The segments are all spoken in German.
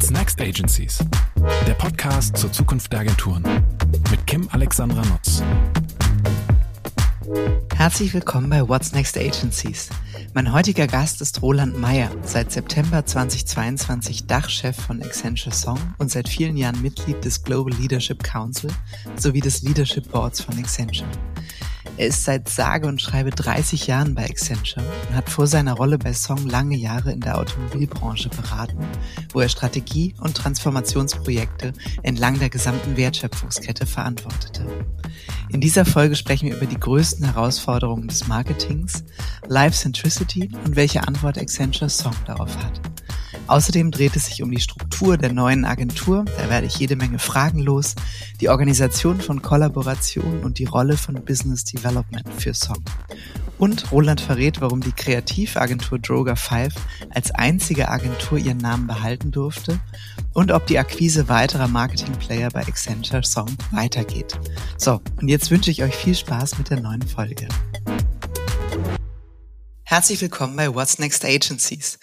What's Next Agencies? Der Podcast zur Zukunft der Agenturen mit Kim Alexandra Nutz. Herzlich willkommen bei What's Next Agencies. Mein heutiger Gast ist Roland Meyer, seit September 2022 Dachchef von Accenture Song und seit vielen Jahren Mitglied des Global Leadership Council sowie des Leadership Boards von Accenture. Er ist seit sage und schreibe 30 Jahren bei Accenture und hat vor seiner Rolle bei Song lange Jahre in der Automobilbranche beraten, wo er Strategie- und Transformationsprojekte entlang der gesamten Wertschöpfungskette verantwortete. In dieser Folge sprechen wir über die größten Herausforderungen des Marketings, Life Centricity und welche Antwort Accenture Song darauf hat. Außerdem dreht es sich um die Struktur der neuen Agentur, da werde ich jede Menge Fragen los, die Organisation von Kollaboration und die Rolle von Business Development für Song. Und Roland verrät, warum die Kreativagentur Droga 5 als einzige Agentur ihren Namen behalten durfte und ob die Akquise weiterer Marketingplayer bei Accenture Song weitergeht. So, und jetzt wünsche ich euch viel Spaß mit der neuen Folge. Herzlich willkommen bei What's Next Agencies.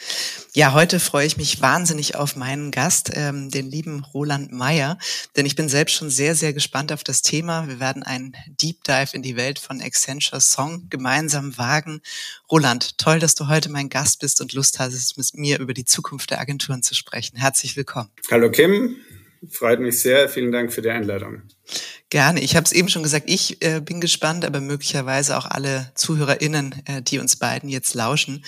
Ja, heute freue ich mich wahnsinnig auf meinen Gast, ähm, den lieben Roland Meyer, denn ich bin selbst schon sehr, sehr gespannt auf das Thema. Wir werden einen Deep Dive in die Welt von Accenture Song gemeinsam wagen. Roland, toll, dass du heute mein Gast bist und Lust hast, mit mir über die Zukunft der Agenturen zu sprechen. Herzlich willkommen. Hallo Kim, freut mich sehr. Vielen Dank für die Einladung. Gerne. Ich habe es eben schon gesagt, ich äh, bin gespannt, aber möglicherweise auch alle ZuhörerInnen, äh, die uns beiden jetzt lauschen.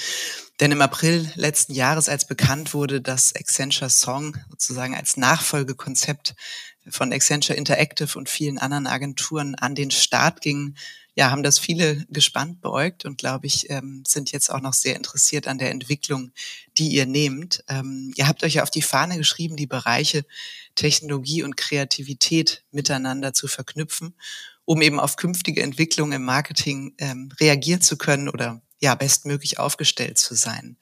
Denn im April letzten Jahres, als bekannt wurde, dass Accenture Song sozusagen als Nachfolgekonzept von Accenture Interactive und vielen anderen Agenturen an den Start ging, ja, haben das viele gespannt beäugt und glaube ich, ähm, sind jetzt auch noch sehr interessiert an der Entwicklung, die ihr nehmt. Ähm, ihr habt euch ja auf die Fahne geschrieben, die Bereiche Technologie und Kreativität miteinander zu verknüpfen, um eben auf künftige Entwicklungen im Marketing ähm, reagieren zu können oder ja, bestmöglich aufgestellt zu sein.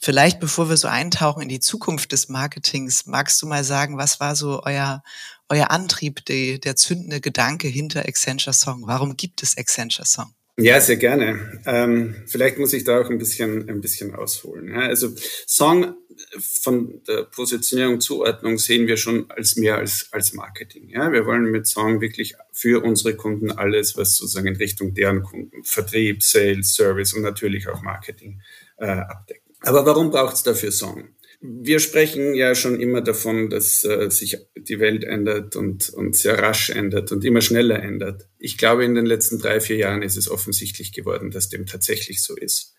Vielleicht, bevor wir so eintauchen in die Zukunft des Marketings, magst du mal sagen, was war so euer, euer Antrieb, die, der zündende Gedanke hinter Accenture Song? Warum gibt es Accenture Song? Ja, sehr gerne. Ähm, vielleicht muss ich da auch ein bisschen, ein bisschen ausholen. Ja, also Song von der Positionierung, Zuordnung sehen wir schon als mehr als, als Marketing. Ja, wir wollen mit Song wirklich für unsere Kunden alles, was sozusagen in Richtung deren Kunden, Vertrieb, Sales, Service und natürlich auch Marketing äh, abdecken. Aber warum braucht es dafür Song? Wir sprechen ja schon immer davon, dass äh, sich die Welt ändert und, und sehr rasch ändert und immer schneller ändert. Ich glaube, in den letzten drei, vier Jahren ist es offensichtlich geworden, dass dem tatsächlich so ist.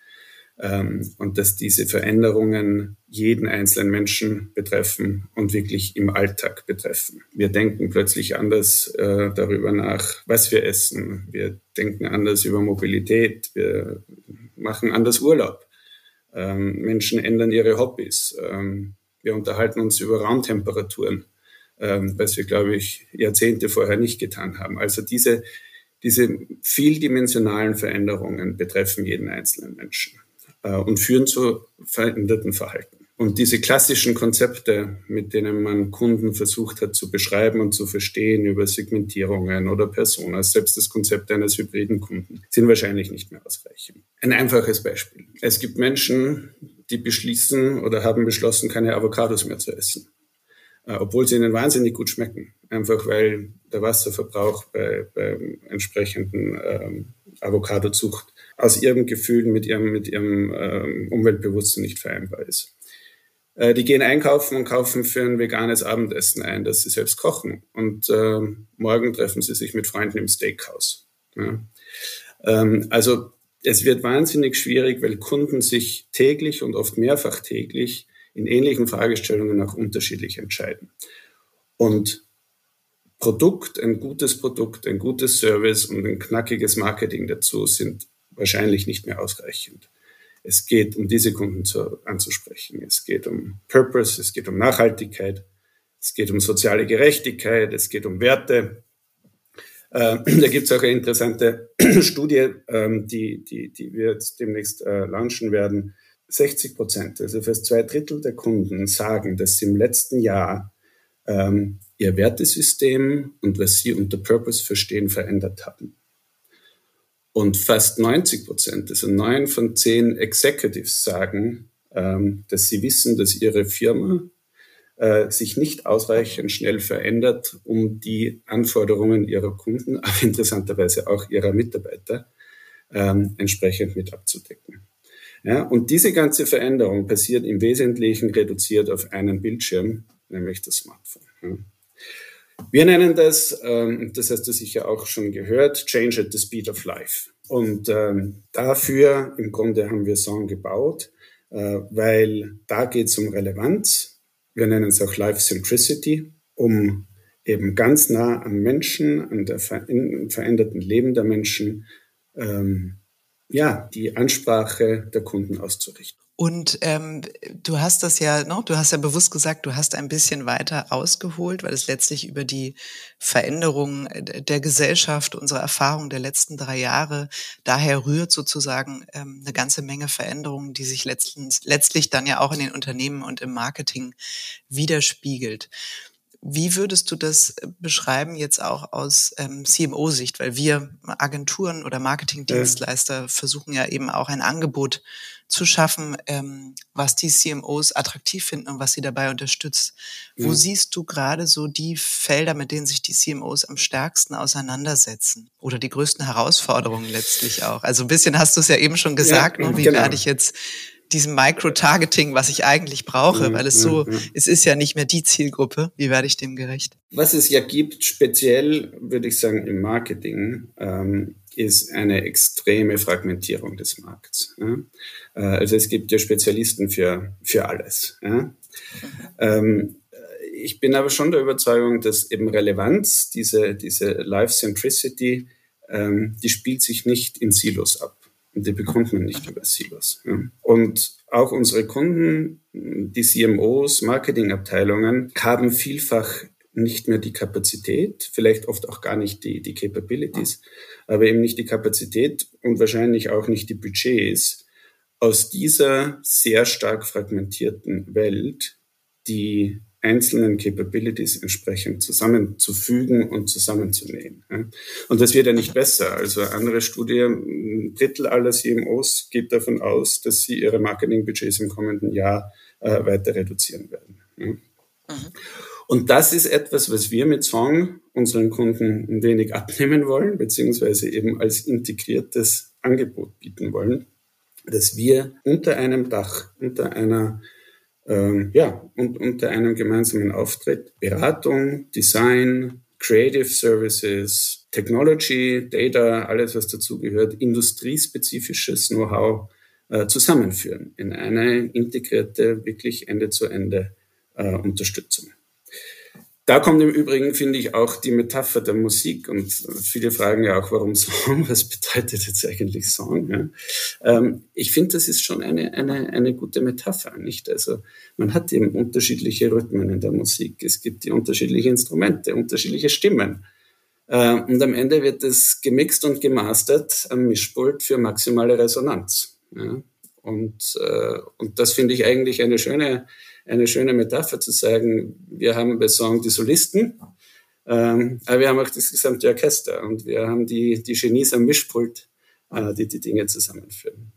Ähm, und dass diese Veränderungen jeden einzelnen Menschen betreffen und wirklich im Alltag betreffen. Wir denken plötzlich anders äh, darüber nach, was wir essen. Wir denken anders über Mobilität. Wir machen anders Urlaub. Ähm, Menschen ändern ihre Hobbys. Ähm, wir unterhalten uns über Raumtemperaturen, ähm, was wir, glaube ich, Jahrzehnte vorher nicht getan haben. Also diese, diese vieldimensionalen Veränderungen betreffen jeden einzelnen Menschen äh, und führen zu veränderten Verhalten. Und diese klassischen Konzepte, mit denen man Kunden versucht hat zu beschreiben und zu verstehen über Segmentierungen oder Personas, selbst das Konzept eines hybriden Kunden, sind wahrscheinlich nicht mehr ausreichend. Ein einfaches Beispiel. Es gibt Menschen, die beschließen oder haben beschlossen, keine Avocados mehr zu essen. Äh, obwohl sie ihnen wahnsinnig gut schmecken. Einfach weil der Wasserverbrauch bei, bei entsprechenden ähm, Avocadozucht aus ihrem Gefühl mit ihrem, mit ihrem ähm, Umweltbewusstsein nicht vereinbar ist. Äh, die gehen einkaufen und kaufen für ein veganes Abendessen ein, das sie selbst kochen. Und äh, morgen treffen sie sich mit Freunden im Steakhouse. Ja. Ähm, also es wird wahnsinnig schwierig, weil Kunden sich täglich und oft mehrfach täglich in ähnlichen Fragestellungen auch unterschiedlich entscheiden. Und Produkt, ein gutes Produkt, ein gutes Service und ein knackiges Marketing dazu sind wahrscheinlich nicht mehr ausreichend. Es geht um diese Kunden zu, anzusprechen. Es geht um Purpose, es geht um Nachhaltigkeit, es geht um soziale Gerechtigkeit, es geht um Werte. Äh, da gibt es auch eine interessante Studie, ähm, die, die, die wir jetzt demnächst äh, launchen werden. 60 Prozent, also fast zwei Drittel der Kunden sagen, dass sie im letzten Jahr ähm, ihr Wertesystem und was sie unter Purpose verstehen, verändert haben. Und fast 90 Prozent, also neun von zehn Executives sagen, ähm, dass sie wissen, dass ihre Firma äh, sich nicht ausreichend schnell verändert, um die Anforderungen ihrer Kunden, aber interessanterweise auch ihrer Mitarbeiter ähm, entsprechend mit abzudecken. Ja, und diese ganze Veränderung passiert im Wesentlichen reduziert auf einen Bildschirm, nämlich das Smartphone. Wir nennen das, ähm, das hast du sicher auch schon gehört, Change at the Speed of Life. Und ähm, dafür im Grunde haben wir Song gebaut, äh, weil da geht es um Relevanz. Wir nennen es auch Life Centricity, um eben ganz nah am Menschen, an der veränderten Leben der Menschen, ähm, ja, die Ansprache der Kunden auszurichten. Und ähm, du hast das ja, no, du hast ja bewusst gesagt, du hast ein bisschen weiter ausgeholt, weil es letztlich über die Veränderung der Gesellschaft, unsere Erfahrung der letzten drei Jahre daher rührt sozusagen ähm, eine ganze Menge Veränderungen, die sich letztens, letztlich dann ja auch in den Unternehmen und im Marketing widerspiegelt. Wie würdest du das äh, beschreiben jetzt auch aus ähm, CMO-Sicht? Weil wir Agenturen oder Marketingdienstleister ja. versuchen ja eben auch ein Angebot zu schaffen, ähm, was die CMOs attraktiv finden und was sie dabei unterstützt. Ja. Wo siehst du gerade so die Felder, mit denen sich die CMOs am stärksten auseinandersetzen? Oder die größten Herausforderungen letztlich auch? Also ein bisschen hast du es ja eben schon gesagt, ja, ne? wie genau. werde ich jetzt diesem Micro-Targeting, was ich eigentlich brauche, weil es so, es ist ja nicht mehr die Zielgruppe. Wie werde ich dem gerecht? Was es ja gibt, speziell würde ich sagen im Marketing, ähm, ist eine extreme Fragmentierung des Markts. Ja? Äh, also es gibt ja Spezialisten für, für alles. Ja? Ähm, ich bin aber schon der Überzeugung, dass eben Relevanz, diese, diese Life-Centricity, ähm, die spielt sich nicht in Silos ab. Und die bekommt man nicht über Silos. Ja. Und auch unsere Kunden, die CMOs, Marketingabteilungen, haben vielfach nicht mehr die Kapazität, vielleicht oft auch gar nicht die, die Capabilities, aber eben nicht die Kapazität und wahrscheinlich auch nicht die Budgets, aus dieser sehr stark fragmentierten Welt die einzelnen Capabilities entsprechend zusammenzufügen und zusammenzunähen. Und das wird ja nicht besser. Also andere Studie, ein Drittel aller CMOs geht davon aus, dass sie ihre Marketingbudgets im kommenden Jahr äh, weiter reduzieren werden. Mhm. Und das ist etwas, was wir mit Song unseren Kunden ein wenig abnehmen wollen, beziehungsweise eben als integriertes Angebot bieten wollen, dass wir unter einem Dach, unter einer ähm, ja, und unter einem gemeinsamen Auftritt Beratung, Design, Creative Services, Technology, Data, alles was dazugehört, industriespezifisches Know-how äh, zusammenführen in eine integrierte, wirklich Ende-zu-Ende äh, Unterstützung. Da kommt im Übrigen, finde ich, auch die Metapher der Musik. Und viele fragen ja auch, warum Song? Was bedeutet jetzt eigentlich Song? Ja? Ähm, ich finde, das ist schon eine, eine, eine gute Metapher, nicht? Also, man hat eben unterschiedliche Rhythmen in der Musik. Es gibt die unterschiedlichen Instrumente, unterschiedliche Stimmen. Äh, und am Ende wird es gemixt und gemastert am Mischpult für maximale Resonanz. Ja? Und, äh, und das finde ich eigentlich eine schöne, eine schöne Metapher zu sagen, wir haben bei Song die Solisten, ähm, aber wir haben auch das gesamte Orchester und wir haben die, die Genies am Mischpult, äh, die die Dinge zusammenführen.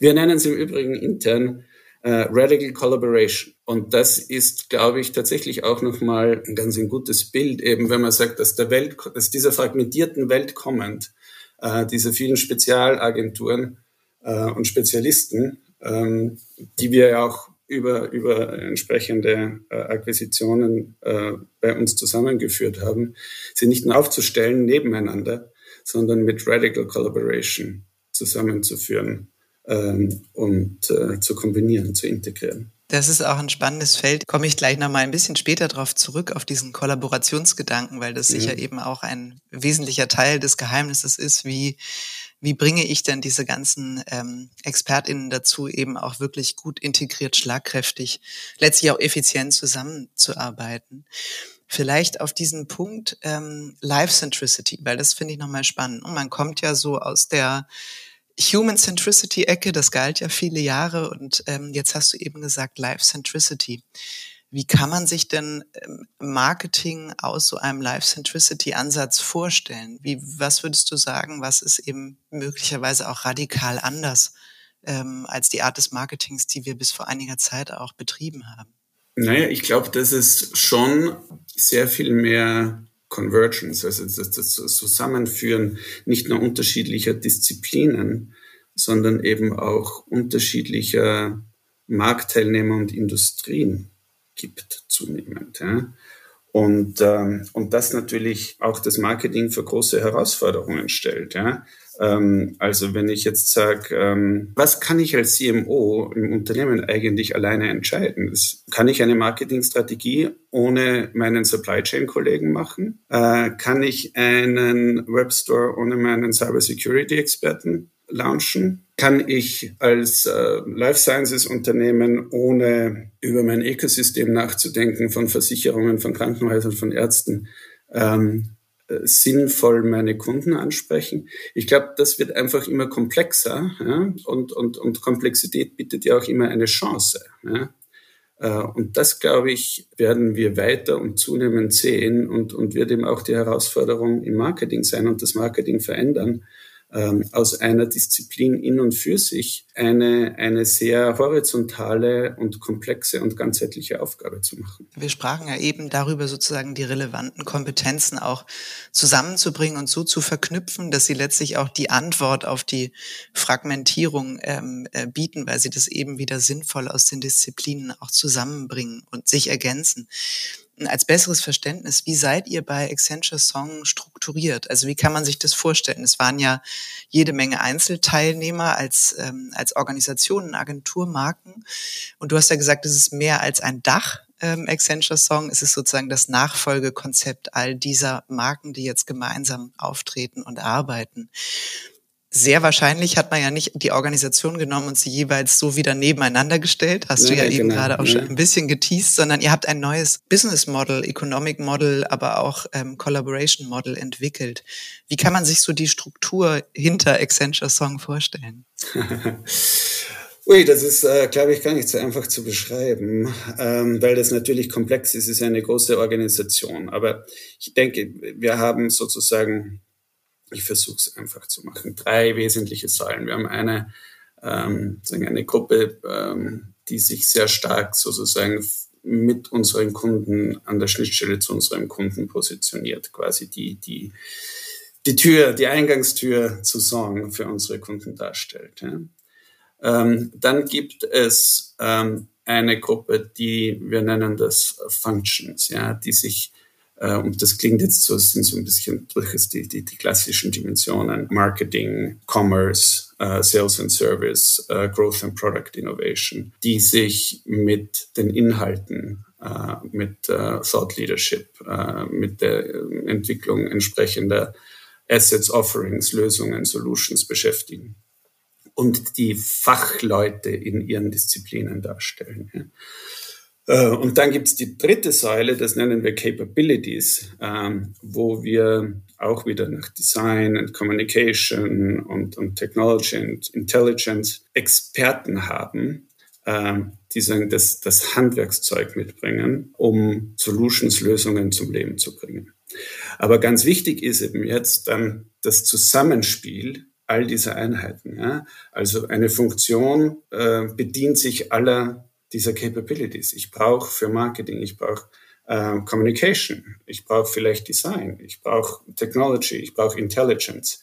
Wir nennen es im Übrigen intern äh, Radical Collaboration. Und das ist, glaube ich, tatsächlich auch nochmal ein ganz ein gutes Bild, eben wenn man sagt, dass der Welt, dass dieser fragmentierten Welt kommend, äh, diese vielen Spezialagenturen äh, und Spezialisten, ähm, die wir ja auch über, über entsprechende äh, Akquisitionen äh, bei uns zusammengeführt haben, sie nicht nur aufzustellen nebeneinander, sondern mit Radical Collaboration zusammenzuführen ähm, und äh, zu kombinieren, zu integrieren. Das ist auch ein spannendes Feld. Komme ich gleich noch mal ein bisschen später darauf zurück, auf diesen Kollaborationsgedanken, weil das sicher eben auch ein wesentlicher Teil des Geheimnisses ist, wie wie bringe ich denn diese ganzen ähm, ExpertInnen dazu, eben auch wirklich gut integriert, schlagkräftig, letztlich auch effizient zusammenzuarbeiten. Vielleicht auf diesen Punkt ähm, Life Centricity, weil das finde ich nochmal spannend. Und man kommt ja so aus der Human Centricity Ecke, das galt ja viele Jahre und ähm, jetzt hast du eben gesagt Life Centricity. Wie kann man sich denn ähm, Marketing aus so einem Life-Centricity-Ansatz vorstellen? Wie, was würdest du sagen, was ist eben möglicherweise auch radikal anders ähm, als die Art des Marketings, die wir bis vor einiger Zeit auch betrieben haben? Naja, ich glaube, dass es schon sehr viel mehr Convergence, also das, das Zusammenführen nicht nur unterschiedlicher Disziplinen, sondern eben auch unterschiedlicher Marktteilnehmer und Industrien gibt zunehmend. Ja. Und, ähm, und das natürlich auch das Marketing für große Herausforderungen stellt. Ja. Ähm, also wenn ich jetzt sage, ähm, was kann ich als CMO im Unternehmen eigentlich alleine entscheiden? Kann ich eine Marketingstrategie ohne meinen Supply Chain Kollegen machen? Äh, kann ich einen Webstore ohne meinen Cyber Security Experten launchen? Kann ich als äh, Life Sciences Unternehmen, ohne über mein Ökosystem nachzudenken, von Versicherungen, von Krankenhäusern, von Ärzten, ähm, äh, sinnvoll meine Kunden ansprechen. Ich glaube, das wird einfach immer komplexer ja? und, und, und Komplexität bietet ja auch immer eine Chance. Ja? Äh, und das, glaube ich, werden wir weiter und zunehmend sehen und, und wird eben auch die Herausforderung im Marketing sein und das Marketing verändern, ähm, aus einer Disziplin in und für sich eine, eine sehr horizontale und komplexe und ganzheitliche Aufgabe zu machen. Wir sprachen ja eben darüber, sozusagen die relevanten Kompetenzen auch zusammenzubringen und so zu verknüpfen, dass sie letztlich auch die Antwort auf die Fragmentierung ähm, äh, bieten, weil sie das eben wieder sinnvoll aus den Disziplinen auch zusammenbringen und sich ergänzen als besseres Verständnis, wie seid ihr bei Accenture Song strukturiert? Also wie kann man sich das vorstellen? Es waren ja jede Menge Einzelteilnehmer als, ähm, als Organisationen, Agenturmarken. Und du hast ja gesagt, es ist mehr als ein Dach, ähm, Accenture Song. Es ist sozusagen das Nachfolgekonzept all dieser Marken, die jetzt gemeinsam auftreten und arbeiten sehr wahrscheinlich hat man ja nicht die Organisation genommen und sie jeweils so wieder nebeneinander gestellt, hast ja, du ja, ja eben genau. gerade auch ja. schon ein bisschen geteased, sondern ihr habt ein neues Business Model, Economic Model, aber auch ähm, Collaboration Model entwickelt. Wie kann man sich so die Struktur hinter Accenture Song vorstellen? Ui, das ist, äh, glaube ich, gar nicht so einfach zu beschreiben, ähm, weil das natürlich komplex ist. Es ist eine große Organisation. Aber ich denke, wir haben sozusagen ich versuche es einfach zu machen. Drei wesentliche Säulen. Wir haben eine, ähm, sagen eine Gruppe, ähm, die sich sehr stark sozusagen mit unseren Kunden an der Schnittstelle zu unserem Kunden positioniert, quasi die, die, die Tür, die Eingangstür zu Song für unsere Kunden darstellt. Ja. Ähm, dann gibt es ähm, eine Gruppe, die wir nennen das Functions, ja, die sich und das klingt jetzt so, es sind so ein bisschen durchaus die, die, die klassischen Dimensionen. Marketing, Commerce, uh, Sales and Service, uh, Growth and Product Innovation, die sich mit den Inhalten, uh, mit Thought Leadership, mit der Entwicklung entsprechender Assets, Offerings, Lösungen, Solutions beschäftigen und die Fachleute in ihren Disziplinen darstellen. Äh, und dann gibt es die dritte Säule, das nennen wir Capabilities, ähm, wo wir auch wieder nach Design und Communication und, und Technology und Intelligence Experten haben, ähm, die sagen, das, das Handwerkszeug mitbringen, um Solutions, Lösungen zum Leben zu bringen. Aber ganz wichtig ist eben jetzt dann das Zusammenspiel all dieser Einheiten. Ja? Also eine Funktion äh, bedient sich aller dieser Capabilities. Ich brauche für Marketing, ich brauche äh, Communication, ich brauche vielleicht Design, ich brauche Technology, ich brauche Intelligence.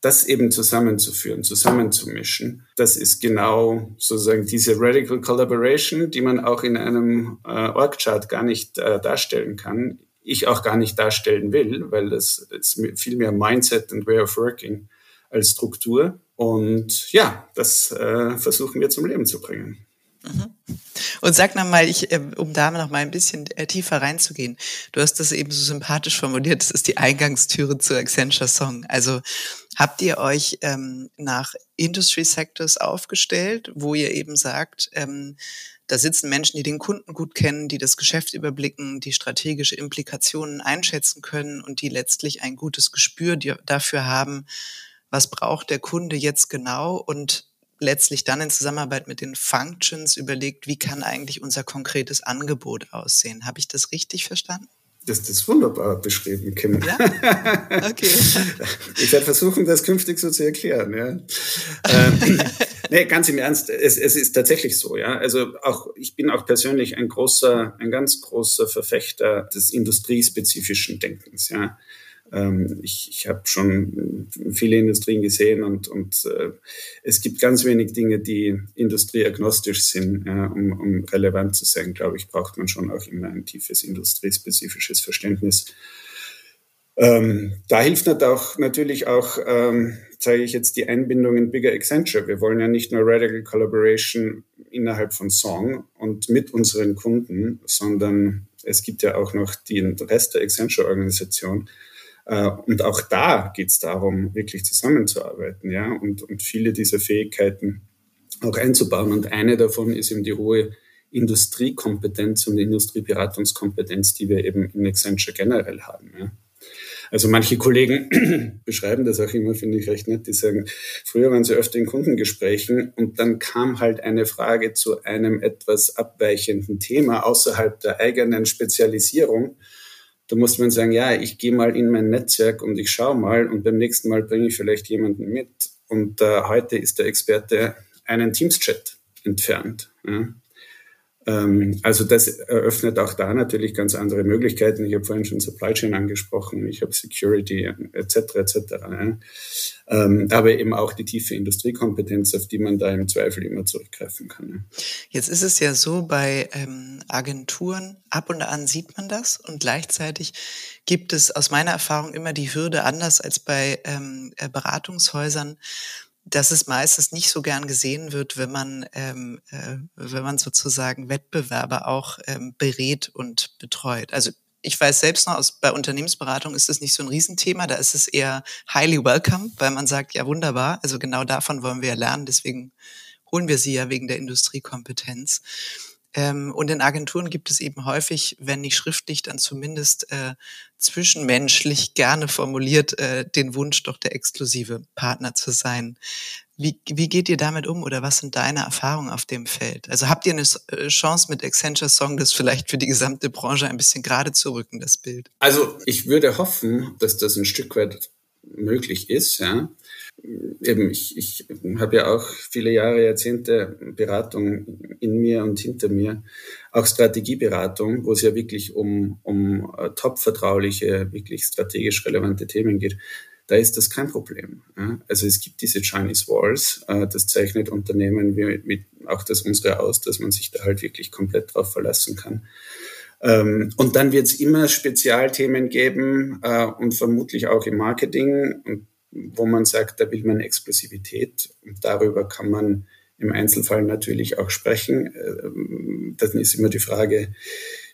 Das eben zusammenzuführen, zusammenzumischen, das ist genau sozusagen diese Radical Collaboration, die man auch in einem äh, Org-Chart gar nicht äh, darstellen kann. Ich auch gar nicht darstellen will, weil das ist viel mehr Mindset und Way of Working als Struktur. Und ja, das äh, versuchen wir zum Leben zu bringen. Und sag noch mal, ich, äh, um da noch mal ein bisschen äh, tiefer reinzugehen. Du hast das eben so sympathisch formuliert. Das ist die Eingangstüre zu Accenture Song. Also habt ihr euch ähm, nach Industry Sectors aufgestellt, wo ihr eben sagt, ähm, da sitzen Menschen, die den Kunden gut kennen, die das Geschäft überblicken, die strategische Implikationen einschätzen können und die letztlich ein gutes Gespür dafür haben, was braucht der Kunde jetzt genau und letztlich dann in Zusammenarbeit mit den Functions überlegt, wie kann eigentlich unser konkretes Angebot aussehen. Habe ich das richtig verstanden? Das, das ist wunderbar beschrieben, Kim. Ja? Okay. Ich werde versuchen, das künftig so zu erklären. Ja. ähm, nee, ganz im Ernst, es, es ist tatsächlich so. Ja. Also auch ich bin auch persönlich ein großer, ein ganz großer Verfechter des industriespezifischen Denkens. Ja. Ähm, ich ich habe schon viele Industrien gesehen und, und äh, es gibt ganz wenig Dinge, die industrieagnostisch sind. Ja, um, um relevant zu sein, glaube ich, braucht man schon auch immer ein tiefes industriespezifisches Verständnis. Ähm, da hilft auch, natürlich auch, ähm, zeige ich jetzt die Einbindung in Bigger Accenture. Wir wollen ja nicht nur Radical Collaboration innerhalb von Song und mit unseren Kunden, sondern es gibt ja auch noch den Rest der Accenture-Organisation. Äh, und auch da geht es darum, wirklich zusammenzuarbeiten, ja, und, und viele dieser Fähigkeiten auch einzubauen. Und eine davon ist eben die hohe Industriekompetenz und Industrieberatungskompetenz, die wir eben in Accenture generell haben. Ja. Also manche Kollegen beschreiben das auch immer, finde ich recht nett. Die sagen, früher waren sie öfter in Kundengesprächen und dann kam halt eine Frage zu einem etwas abweichenden Thema außerhalb der eigenen Spezialisierung. Da muss man sagen, ja, ich gehe mal in mein Netzwerk und ich schaue mal und beim nächsten Mal bringe ich vielleicht jemanden mit. Und äh, heute ist der Experte einen Teams-Chat entfernt. Ja. Ähm, also das eröffnet auch da natürlich ganz andere Möglichkeiten. Ich habe vorhin schon Supply Chain angesprochen, ich habe Security etc. etc. Ähm, aber eben auch die tiefe Industriekompetenz, auf die man da im Zweifel immer zurückgreifen kann. Jetzt ist es ja so bei ähm, Agenturen, ab und an sieht man das und gleichzeitig gibt es aus meiner Erfahrung immer die Hürde anders als bei äh, Beratungshäusern dass es meistens nicht so gern gesehen wird, wenn man, ähm, äh, wenn man sozusagen Wettbewerber auch ähm, berät und betreut. Also ich weiß selbst noch, aus, bei Unternehmensberatung ist es nicht so ein Riesenthema, da ist es eher highly welcome, weil man sagt, ja wunderbar, also genau davon wollen wir lernen, deswegen holen wir sie ja wegen der Industriekompetenz. Ähm, und in Agenturen gibt es eben häufig, wenn nicht schriftlich, dann zumindest äh, zwischenmenschlich gerne formuliert äh, den Wunsch, doch der exklusive Partner zu sein. Wie, wie geht ihr damit um oder was sind deine Erfahrungen auf dem Feld? Also habt ihr eine äh, Chance mit Accenture Song, das vielleicht für die gesamte Branche ein bisschen gerade zu rücken, das Bild? Also ich würde hoffen, dass das ein Stück weit möglich ist. Ja. Eben, ich, ich habe ja auch viele Jahre, Jahrzehnte Beratung in mir und hinter mir, auch Strategieberatung, wo es ja wirklich um, um äh, top vertrauliche, wirklich strategisch relevante Themen geht. Da ist das kein Problem. Also es gibt diese Chinese Walls, äh, das zeichnet Unternehmen wie, wie auch das unsere aus, dass man sich da halt wirklich komplett drauf verlassen kann. Ähm, und dann wird es immer Spezialthemen geben äh, und vermutlich auch im Marketing, wo man sagt, da will man Exklusivität. Und darüber kann man im Einzelfall natürlich auch sprechen. Äh, dann ist immer die Frage,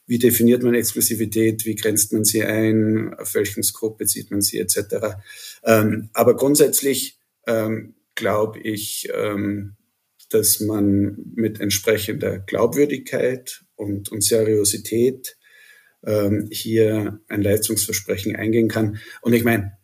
wie definiert man Exklusivität, wie grenzt man sie ein, auf welchen Scope bezieht man sie etc. Ähm, aber grundsätzlich ähm, glaube ich, ähm, dass man mit entsprechender Glaubwürdigkeit und, und Seriosität hier ein Leistungsversprechen eingehen kann. Und ich meine,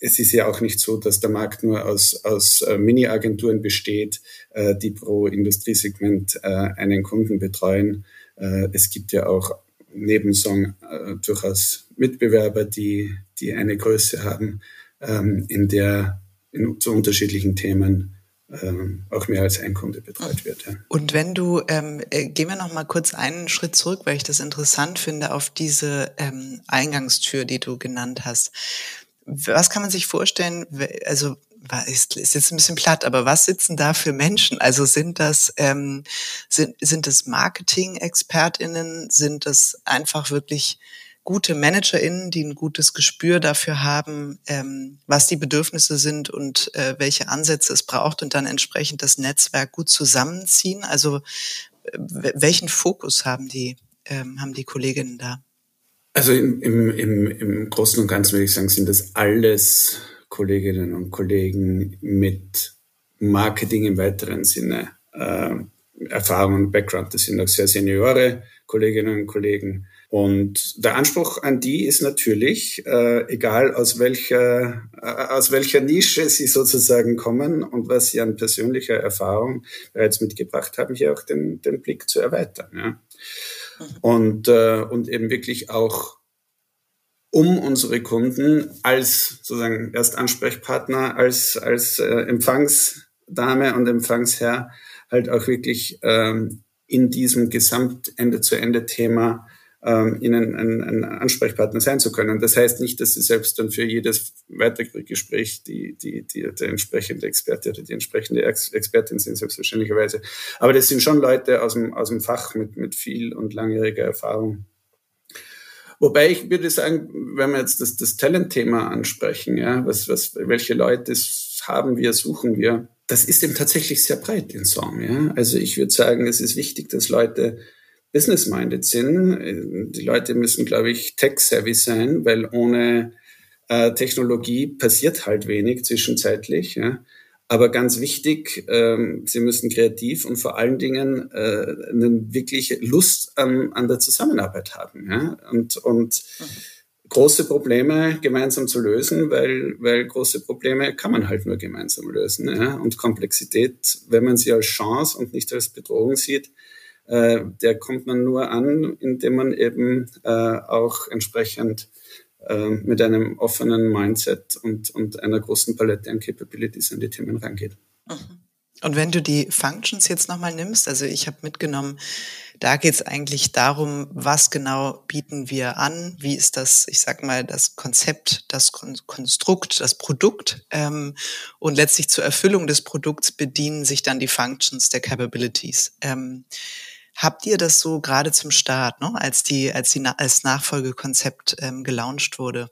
es ist ja auch nicht so, dass der Markt nur aus, aus äh, Mini-Agenturen besteht, äh, die pro Industriesegment äh, einen Kunden betreuen. Äh, es gibt ja auch neben Song äh, durchaus Mitbewerber, die, die eine Größe haben, ähm, in der in, zu unterschiedlichen Themen ähm, auch mehr als ein Kunde betreut wird. Ja. Und wenn du, ähm, äh, gehen wir noch mal kurz einen Schritt zurück, weil ich das interessant finde, auf diese ähm, Eingangstür, die du genannt hast. Was kann man sich vorstellen, also ist, ist jetzt ein bisschen platt, aber was sitzen da für Menschen? Also sind das ähm, sind sind das Marketing-ExpertInnen? Sind das einfach wirklich gute ManagerInnen, die ein gutes Gespür dafür haben, ähm, was die Bedürfnisse sind und äh, welche Ansätze es braucht und dann entsprechend das Netzwerk gut zusammenziehen? Also welchen Fokus haben die, ähm, haben die Kolleginnen da? Also im, im, im, im Großen und Ganzen würde ich sagen, sind das alles Kolleginnen und Kollegen mit Marketing im weiteren Sinne äh, Erfahrung und Background. Das sind auch sehr Seniore Kolleginnen und Kollegen, und der Anspruch an die ist natürlich, äh, egal aus welcher, äh, aus welcher Nische sie sozusagen kommen und was sie an persönlicher Erfahrung bereits mitgebracht haben, hier auch den, den Blick zu erweitern. Ja. Und, äh, und eben wirklich auch um unsere Kunden als sozusagen Erstansprechpartner, als, als äh, Empfangsdame und Empfangsherr halt auch wirklich ähm, in diesem Gesamt-Ende-zu-Ende-Thema ähm, ihnen ein, ein Ansprechpartner sein zu können. Das heißt nicht, dass sie selbst dann für jedes weitere Gespräch die, die, die, der entsprechende Experte oder die entsprechende Ex Expertin sind, selbstverständlicherweise. Aber das sind schon Leute aus dem, aus dem Fach mit, mit viel und langjähriger Erfahrung. Wobei ich würde sagen, wenn wir jetzt das, das Talent-Thema ansprechen, ja, was, was, welche Leute haben wir, suchen wir, das ist eben tatsächlich sehr breit in Song. Ja? Also ich würde sagen, es ist wichtig, dass Leute business-minded sind. Die Leute müssen, glaube ich, tech-savvy sein, weil ohne äh, Technologie passiert halt wenig zwischenzeitlich. Ja? Aber ganz wichtig, ähm, sie müssen kreativ und vor allen Dingen äh, eine wirkliche Lust an, an der Zusammenarbeit haben. Ja? Und, und mhm große Probleme gemeinsam zu lösen, weil, weil große Probleme kann man halt nur gemeinsam lösen. Ja? Und Komplexität, wenn man sie als Chance und nicht als Bedrohung sieht, äh, der kommt man nur an, indem man eben äh, auch entsprechend äh, mit einem offenen Mindset und, und einer großen Palette an Capabilities an die Themen rangeht. Mhm. Und wenn du die Functions jetzt nochmal nimmst, also ich habe mitgenommen, da geht es eigentlich darum, was genau bieten wir an, wie ist das, ich sag mal, das Konzept, das Konstrukt, das Produkt ähm, und letztlich zur Erfüllung des Produkts bedienen sich dann die Functions der Capabilities. Ähm, habt ihr das so gerade zum Start, ne, als die, als die als Nachfolgekonzept ähm, gelauncht wurde?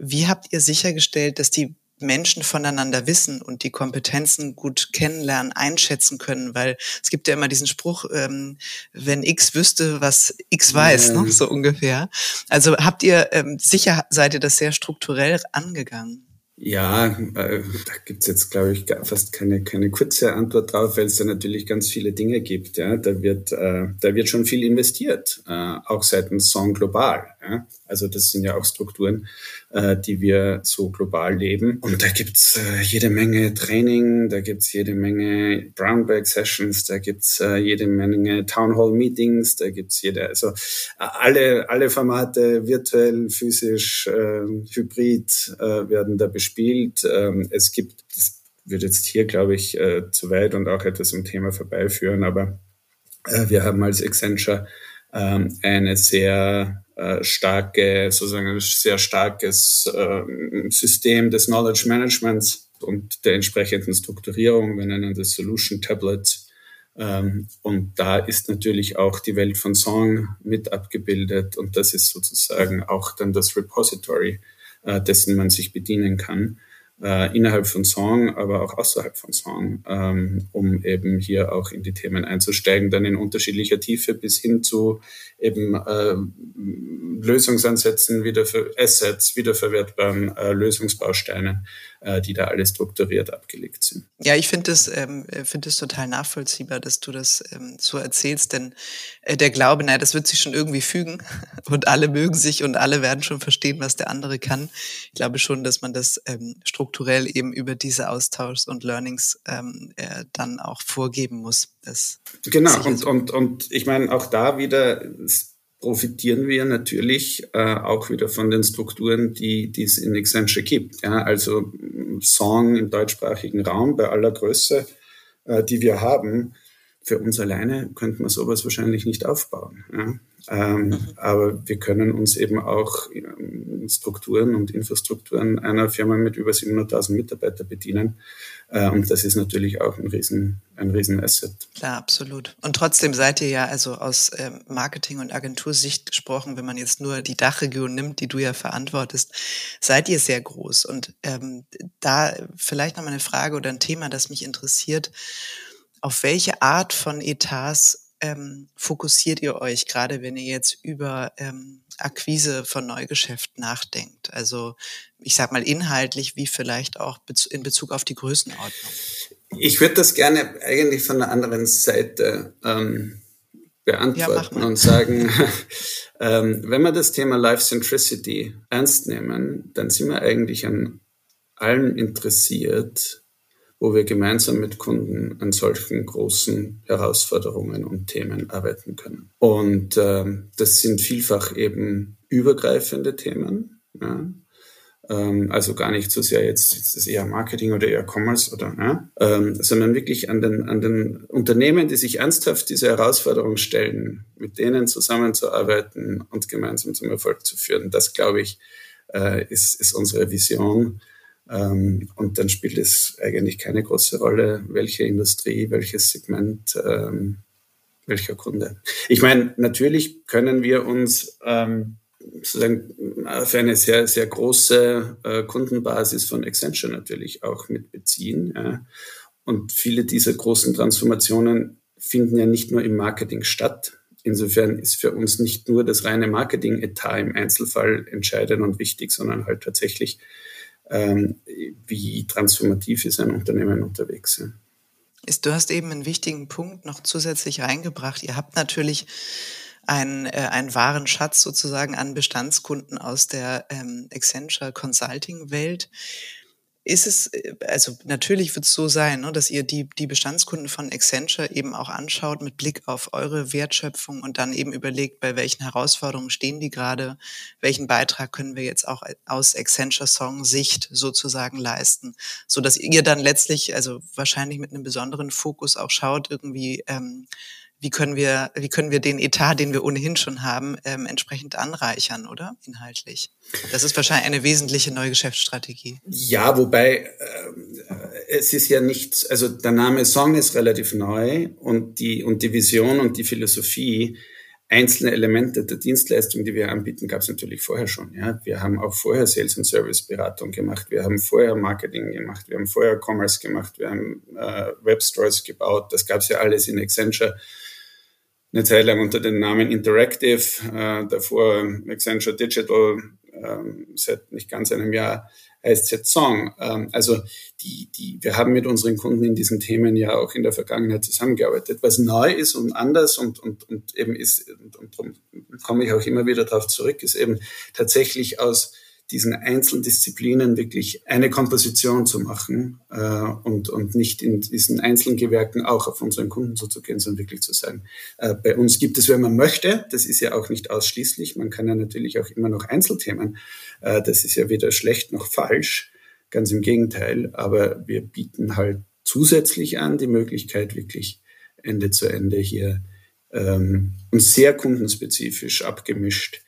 Wie habt ihr sichergestellt, dass die Menschen voneinander wissen und die Kompetenzen gut kennenlernen, einschätzen können, weil es gibt ja immer diesen Spruch, ähm, wenn X wüsste, was X weiß, ja. ne, so ungefähr. Also habt ihr ähm, sicher seid ihr das sehr strukturell angegangen? Ja, äh, da gibt's jetzt, glaube ich, fast keine, keine kurze Antwort drauf, weil es da natürlich ganz viele Dinge gibt. Ja. Da, wird, äh, da wird schon viel investiert, äh, auch seitens Song global. Ja. Also das sind ja auch Strukturen, äh, die wir so global leben. Und da gibt's äh, jede Menge Training, da gibt's jede Menge Brownback Sessions, da gibt's äh, jede Menge Town Hall Meetings, da gibt's jede, also äh, alle, alle Formate virtuell, physisch, äh, hybrid äh, werden da bespielt. Ähm, es gibt, das wird jetzt hier, glaube ich, äh, zu weit und auch etwas im Thema vorbeiführen, aber äh, wir haben als Accenture ähm, eine sehr äh, starke, sozusagen ein sehr starkes äh, System des Knowledge Managements und der entsprechenden Strukturierung. Wir nennen das Solution Tablets. Ähm, und da ist natürlich auch die Welt von Song mit abgebildet und das ist sozusagen auch dann das Repository, äh, dessen man sich bedienen kann äh, innerhalb von Song, aber auch außerhalb von Song, ähm, um eben hier auch in die Themen einzusteigen, dann in unterschiedlicher Tiefe bis hin zu eben äh, Lösungsansätzen, wieder für Assets, wiederverwertbaren äh, Lösungsbausteinen, die da alle strukturiert abgelegt sind. Ja, ich finde es ähm, finde es total nachvollziehbar, dass du das ähm, so erzählst, denn äh, der Glaube, naja, das wird sich schon irgendwie fügen und alle mögen sich und alle werden schon verstehen, was der andere kann. Ich glaube schon, dass man das ähm, strukturell eben über diese Austauschs und Learnings ähm, äh, dann auch vorgeben muss. Das genau, und, so. und, und ich meine, auch da wieder profitieren wir natürlich äh, auch wieder von den Strukturen, die, die es in Accenture gibt. Ja, also Song im deutschsprachigen Raum bei aller Größe, äh, die wir haben, für uns alleine könnte man sowas wahrscheinlich nicht aufbauen. Ja? Ähm, mhm. Aber wir können uns eben auch ähm, Strukturen und Infrastrukturen einer Firma mit über 700.000 Mitarbeitern bedienen. Äh, und das ist natürlich auch ein riesen, ein riesen Asset. Klar, absolut. Und trotzdem seid ihr ja also aus ähm, Marketing- und Agentursicht gesprochen, wenn man jetzt nur die Dachregion nimmt, die du ja verantwortest, seid ihr sehr groß. Und ähm, da vielleicht noch mal eine Frage oder ein Thema, das mich interessiert. Auf welche Art von Etats ähm, fokussiert ihr euch, gerade wenn ihr jetzt über ähm, Akquise von Neugeschäft nachdenkt? Also ich sag mal inhaltlich, wie vielleicht auch in Bezug auf die Größenordnung. Ich würde das gerne eigentlich von der anderen Seite ähm, beantworten ja, und sagen, ähm, wenn wir das Thema Life Centricity ernst nehmen, dann sind wir eigentlich an allem interessiert, wo wir gemeinsam mit Kunden an solchen großen Herausforderungen und Themen arbeiten können. Und äh, das sind vielfach eben übergreifende Themen. Ja? Ähm, also gar nicht so sehr jetzt, jetzt ist eher Marketing oder eher Commerce oder, ja? ähm, sondern wirklich an den, an den Unternehmen, die sich ernsthaft diese Herausforderung stellen, mit denen zusammenzuarbeiten und gemeinsam zum Erfolg zu führen. Das, glaube ich, äh, ist, ist unsere Vision. Ähm, und dann spielt es eigentlich keine große Rolle, welche Industrie, welches Segment, ähm, welcher Kunde. Ich meine, natürlich können wir uns ähm, sozusagen für eine sehr, sehr große äh, Kundenbasis von Accenture natürlich auch mit beziehen. Ja. Und viele dieser großen Transformationen finden ja nicht nur im Marketing statt. Insofern ist für uns nicht nur das reine Marketing-Etat im Einzelfall entscheidend und wichtig, sondern halt tatsächlich, wie transformativ ist ein Unternehmen unterwegs. Ist, du hast eben einen wichtigen Punkt noch zusätzlich reingebracht. Ihr habt natürlich einen, äh, einen wahren Schatz sozusagen an Bestandskunden aus der ähm, Accenture Consulting Welt. Ist es, äh, also natürlich wird es so sein, ne, dass ihr die, die Bestandskunden von Accenture eben auch anschaut mit Blick auf eure Wertschöpfung und dann eben überlegt, bei welchen Herausforderungen stehen die gerade, welchen Beitrag können wir jetzt auch aus Accenture Song Sicht sozusagen leisten, so dass ihr dann letztlich, also wahrscheinlich mit einem besonderen Fokus auch schaut, irgendwie, ähm, wie können wir, wie können wir den Etat, den wir ohnehin schon haben, ähm, entsprechend anreichern, oder? Inhaltlich. Das ist wahrscheinlich eine wesentliche neue Geschäftsstrategie. Ja, wobei äh, es ist ja nicht, also der Name Song ist relativ neu und die, und die Vision und die Philosophie, einzelne Elemente der Dienstleistung, die wir anbieten, gab es natürlich vorher schon. Ja, wir haben auch vorher Sales und Service Beratung gemacht, wir haben vorher Marketing gemacht, wir haben vorher Commerce gemacht, wir haben äh, Webstores gebaut. Das gab es ja alles in Accenture eine Zeit lang unter dem Namen Interactive, äh, davor Accenture Digital, ähm, seit nicht ganz einem Jahr heißt es Song. Ähm, also die, die, wir haben mit unseren Kunden in diesen Themen ja auch in der Vergangenheit zusammengearbeitet. Was neu ist und anders und, und, und eben ist, und, und darum komme ich auch immer wieder darauf zurück, ist eben tatsächlich aus diesen Einzeldisziplinen wirklich eine Komposition zu machen äh, und, und nicht in diesen einzelnen Gewerken auch auf unseren Kunden zuzugehen, sondern wirklich zu sagen, äh, bei uns gibt es, wenn man möchte, das ist ja auch nicht ausschließlich, man kann ja natürlich auch immer noch Einzelthemen, äh, das ist ja weder schlecht noch falsch, ganz im Gegenteil, aber wir bieten halt zusätzlich an die Möglichkeit, wirklich Ende zu Ende hier ähm, und sehr kundenspezifisch abgemischt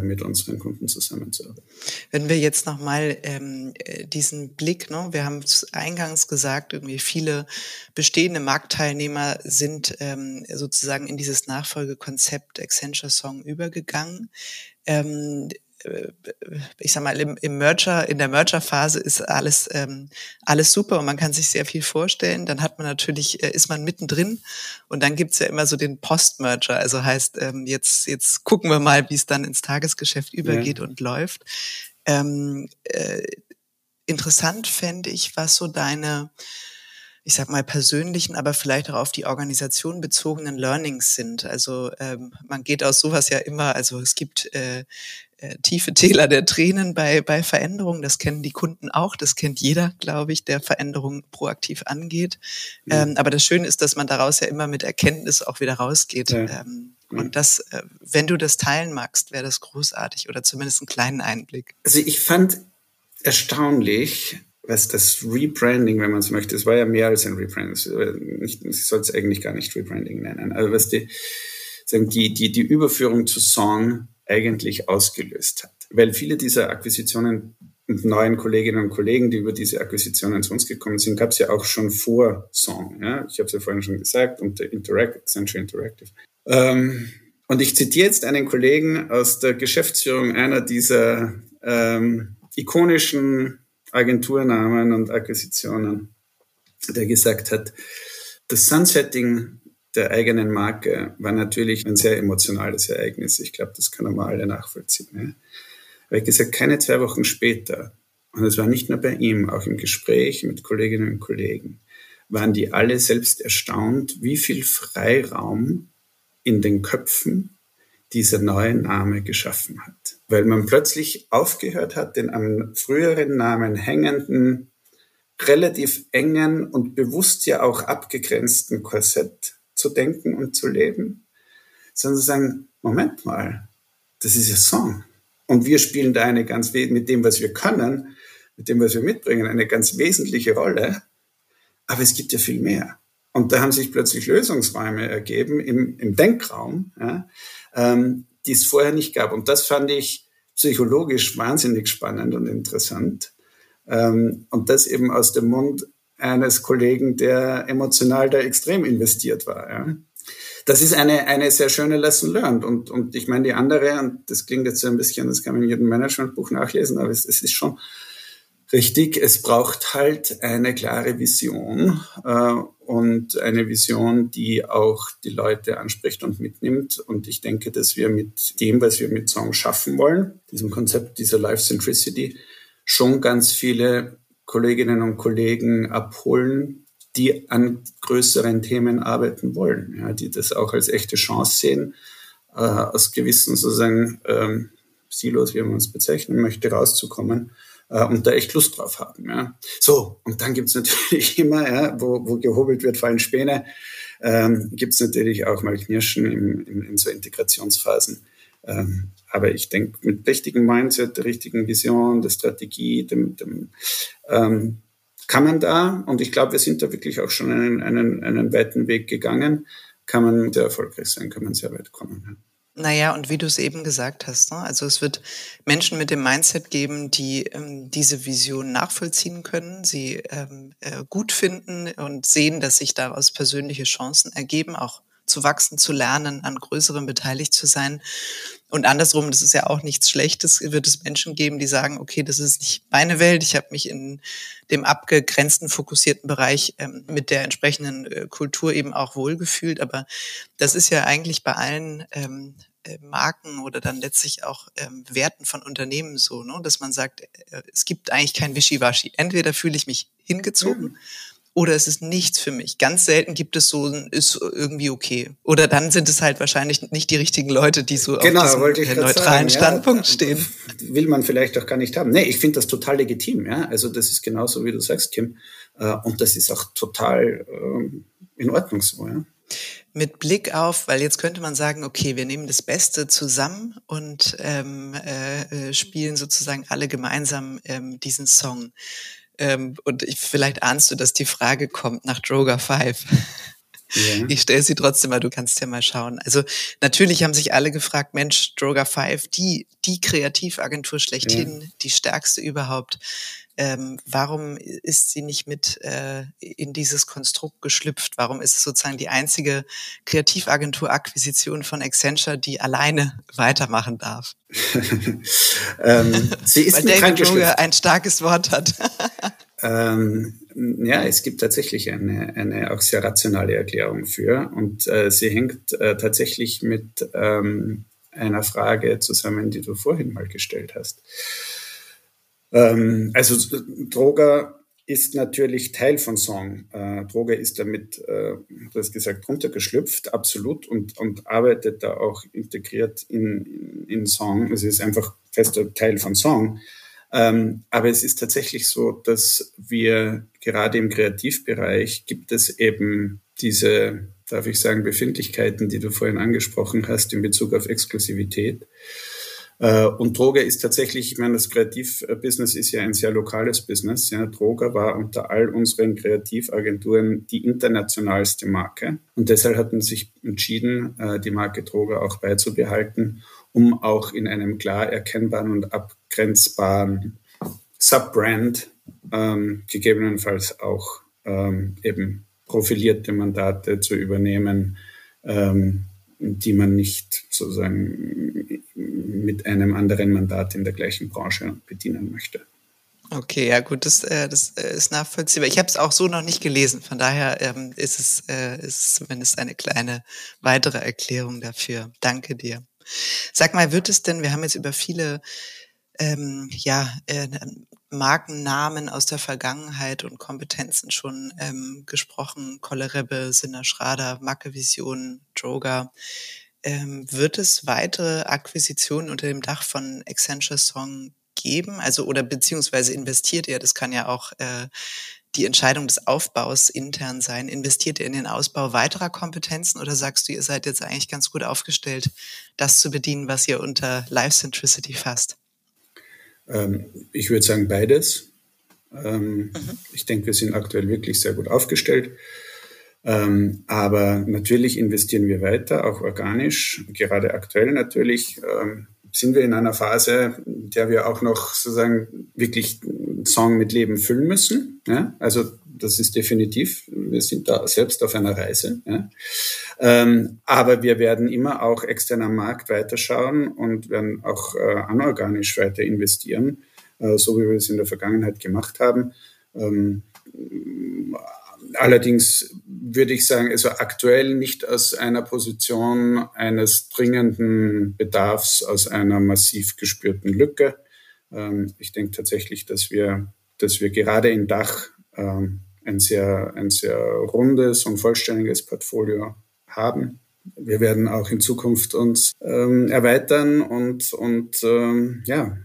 mit unseren Kunden zusammenzuarbeiten. Wenn wir jetzt nochmal ähm, äh, diesen Blick, ne, wir haben es eingangs gesagt, irgendwie viele bestehende Marktteilnehmer sind ähm, sozusagen in dieses Nachfolgekonzept Accenture Song übergegangen. Ähm, äh, ich sag mal, im, im Merger, in der Merger-Phase ist alles, ähm, alles super und man kann sich sehr viel vorstellen. Dann hat man natürlich, äh, ist man mittendrin und dann gibt's ja immer so den Post-Merger. Also heißt, ähm, jetzt, jetzt gucken wir mal, wie es dann ins Tagesgeschäft übergeht ja. und läuft. Ähm, äh, interessant fände ich, was so deine ich sag mal, persönlichen, aber vielleicht auch auf die Organisation bezogenen Learnings sind. Also ähm, man geht aus sowas ja immer, also es gibt äh, äh, tiefe Täler der Tränen bei, bei Veränderungen. Das kennen die Kunden auch. Das kennt jeder, glaube ich, der Veränderungen proaktiv angeht. Mhm. Ähm, aber das Schöne ist, dass man daraus ja immer mit Erkenntnis auch wieder rausgeht. Ja. Ähm, mhm. Und das, äh, wenn du das teilen magst, wäre das großartig oder zumindest einen kleinen Einblick. Also ich fand erstaunlich, was das Rebranding, wenn man es möchte, es war ja mehr als ein Rebranding. Ich soll es eigentlich gar nicht Rebranding nennen. Aber was die, sagen, die, die, die Überführung zu Song eigentlich ausgelöst hat. Weil viele dieser Akquisitionen und neuen Kolleginnen und Kollegen, die über diese Akquisitionen zu uns gekommen sind, gab es ja auch schon vor Song. Ja? Ich habe es ja vorhin schon gesagt, unter Interact, Accenture Interactive. Ähm, und ich zitiere jetzt einen Kollegen aus der Geschäftsführung einer dieser ähm, ikonischen Agenturnamen und Akquisitionen, der gesagt hat, das Sunsetting der eigenen Marke war natürlich ein sehr emotionales Ereignis. Ich glaube, das können wir alle nachvollziehen. Ja. Aber ich gesagt, keine zwei Wochen später, und es war nicht nur bei ihm, auch im Gespräch mit Kolleginnen und Kollegen, waren die alle selbst erstaunt, wie viel Freiraum in den Köpfen dieser neue Name geschaffen hat. Weil man plötzlich aufgehört hat, den am früheren Namen hängenden, relativ engen und bewusst ja auch abgegrenzten Korsett zu denken und zu leben, sondern zu sagen, Moment mal, das ist ja Song. Und wir spielen da eine ganz, mit dem, was wir können, mit dem, was wir mitbringen, eine ganz wesentliche Rolle. Aber es gibt ja viel mehr. Und da haben sich plötzlich Lösungsräume ergeben im, im Denkraum, ja, ähm, die es vorher nicht gab. Und das fand ich psychologisch wahnsinnig spannend und interessant. Ähm, und das eben aus dem Mund eines Kollegen, der emotional da extrem investiert war. Ja. Das ist eine, eine sehr schöne Lesson learned. Und, und ich meine, die andere, und das klingt jetzt so ein bisschen, das kann man in jedem Managementbuch nachlesen, aber es, es ist schon richtig, es braucht halt eine klare Vision äh, und eine Vision, die auch die Leute anspricht und mitnimmt. Und ich denke, dass wir mit dem, was wir mit Song schaffen wollen, diesem Konzept dieser Life Centricity, schon ganz viele Kolleginnen und Kollegen abholen, die an größeren Themen arbeiten wollen, ja, die das auch als echte Chance sehen, äh, aus gewissen sozusagen ähm, Silos, wie man es bezeichnen möchte, rauszukommen äh, und da echt Lust drauf haben. Ja. So, und dann gibt's natürlich immer, ja, wo, wo gehobelt wird, fallen Späne, ähm, gibt's natürlich auch mal Knirschen in, in, in so Integrationsphasen. Ähm, aber ich denke, mit richtigem Mindset, der richtigen Vision, der Strategie, dem, dem ähm, kann man da, und ich glaube, wir sind da wirklich auch schon einen, einen, einen weiten Weg gegangen, kann man sehr erfolgreich sein, kann man sehr weit kommen. Ja. Naja, und wie du es eben gesagt hast, ne? also es wird Menschen mit dem Mindset geben, die ähm, diese Vision nachvollziehen können, sie ähm, äh, gut finden und sehen, dass sich daraus persönliche Chancen ergeben, auch zu wachsen, zu lernen, an Größerem beteiligt zu sein. Und andersrum, das ist ja auch nichts Schlechtes, wird es Menschen geben, die sagen, okay, das ist nicht meine Welt, ich habe mich in dem abgegrenzten, fokussierten Bereich ähm, mit der entsprechenden äh, Kultur eben auch wohlgefühlt. Aber das ist ja eigentlich bei allen ähm, äh, Marken oder dann letztlich auch ähm, Werten von Unternehmen so, ne? dass man sagt, äh, es gibt eigentlich kein Wischiwaschi. Entweder fühle ich mich hingezogen. Mhm oder es ist nichts für mich. Ganz selten gibt es so, ist irgendwie okay. Oder dann sind es halt wahrscheinlich nicht die richtigen Leute, die so genau, auf diesem neutralen sagen, Standpunkt ja, stehen. Will man vielleicht auch gar nicht haben. Nee, ich finde das total legitim. Ja? Also das ist genauso, wie du sagst, Kim. Äh, und das ist auch total ähm, in Ordnung so. Ja? Mit Blick auf, weil jetzt könnte man sagen, okay, wir nehmen das Beste zusammen und ähm, äh, äh spielen sozusagen alle gemeinsam ähm, diesen Song. Ähm, und ich, vielleicht ahnst du, dass die Frage kommt nach Droga 5. Ja. Ich stelle sie trotzdem mal, du kannst ja mal schauen. Also natürlich haben sich alle gefragt, Mensch, Droga 5, die, die Kreativagentur schlechthin, ja. die stärkste überhaupt. Ähm, warum ist sie nicht mit äh, in dieses Konstrukt geschlüpft? Warum ist es sozusagen die einzige Kreativagentur-Akquisition von Accenture, die alleine weitermachen darf? ähm, sie ist Weil David Droge ein starkes Wort hat. ähm, ja, es gibt tatsächlich eine, eine auch sehr rationale Erklärung für und äh, sie hängt äh, tatsächlich mit ähm, einer Frage zusammen, die du vorhin mal gestellt hast. Ähm, also Droger ist natürlich Teil von Song. Äh, Droger ist damit, äh, du hast gesagt, runtergeschlüpft, absolut, und, und arbeitet da auch integriert in, in, in Song. Es ist einfach fester Teil von Song. Ähm, aber es ist tatsächlich so, dass wir gerade im Kreativbereich gibt es eben diese, darf ich sagen, Befindlichkeiten, die du vorhin angesprochen hast in Bezug auf Exklusivität. Äh, und Droger ist tatsächlich, ich meine, das Kreativbusiness ist ja ein sehr lokales Business. Ja. Droger war unter all unseren Kreativagenturen die internationalste Marke. Und deshalb hat man sich entschieden, äh, die Marke Droger auch beizubehalten, um auch in einem klar erkennbaren und abgrenzbaren Subbrand ähm, gegebenenfalls auch ähm, eben profilierte Mandate zu übernehmen, ähm, die man nicht sozusagen mit einem anderen Mandat in der gleichen Branche bedienen möchte. Okay, ja gut, das, äh, das äh, ist nachvollziehbar. Ich habe es auch so noch nicht gelesen, von daher ähm, ist, es, äh, zumindest eine kleine weitere Erklärung dafür. Danke dir. Sag mal, wird es denn, wir haben jetzt über viele ähm, ja, äh, Markennamen aus der Vergangenheit und Kompetenzen schon ähm, gesprochen. Kollerebbe, Sinner Schrader, Macke-Vision, Droga. Ähm, wird es weitere Akquisitionen unter dem Dach von Accenture Song geben? Also oder beziehungsweise investiert ihr? Das kann ja auch äh, die Entscheidung des Aufbaus intern sein? Investiert ihr in den Ausbau weiterer Kompetenzen oder sagst du, ihr seid jetzt eigentlich ganz gut aufgestellt, das zu bedienen, was ihr unter Life Centricity fasst? Ähm, ich würde sagen beides. Ähm, mhm. Ich denke, wir sind aktuell wirklich sehr gut aufgestellt. Ähm, aber natürlich investieren wir weiter, auch organisch. Gerade aktuell natürlich ähm, sind wir in einer Phase, in der wir auch noch sozusagen wirklich Song mit Leben füllen müssen. Ja? Also das ist definitiv, wir sind da selbst auf einer Reise. Ja? Ähm, aber wir werden immer auch extern am Markt weiterschauen und werden auch äh, anorganisch weiter investieren, äh, so wie wir es in der Vergangenheit gemacht haben. Ähm, Allerdings würde ich sagen, also aktuell nicht aus einer Position eines dringenden Bedarfs, aus einer massiv gespürten Lücke. Ähm, ich denke tatsächlich, dass wir, dass wir gerade in Dach ähm, ein sehr, ein sehr rundes und vollständiges Portfolio haben. Wir werden auch in Zukunft uns ähm, erweitern und, und ja,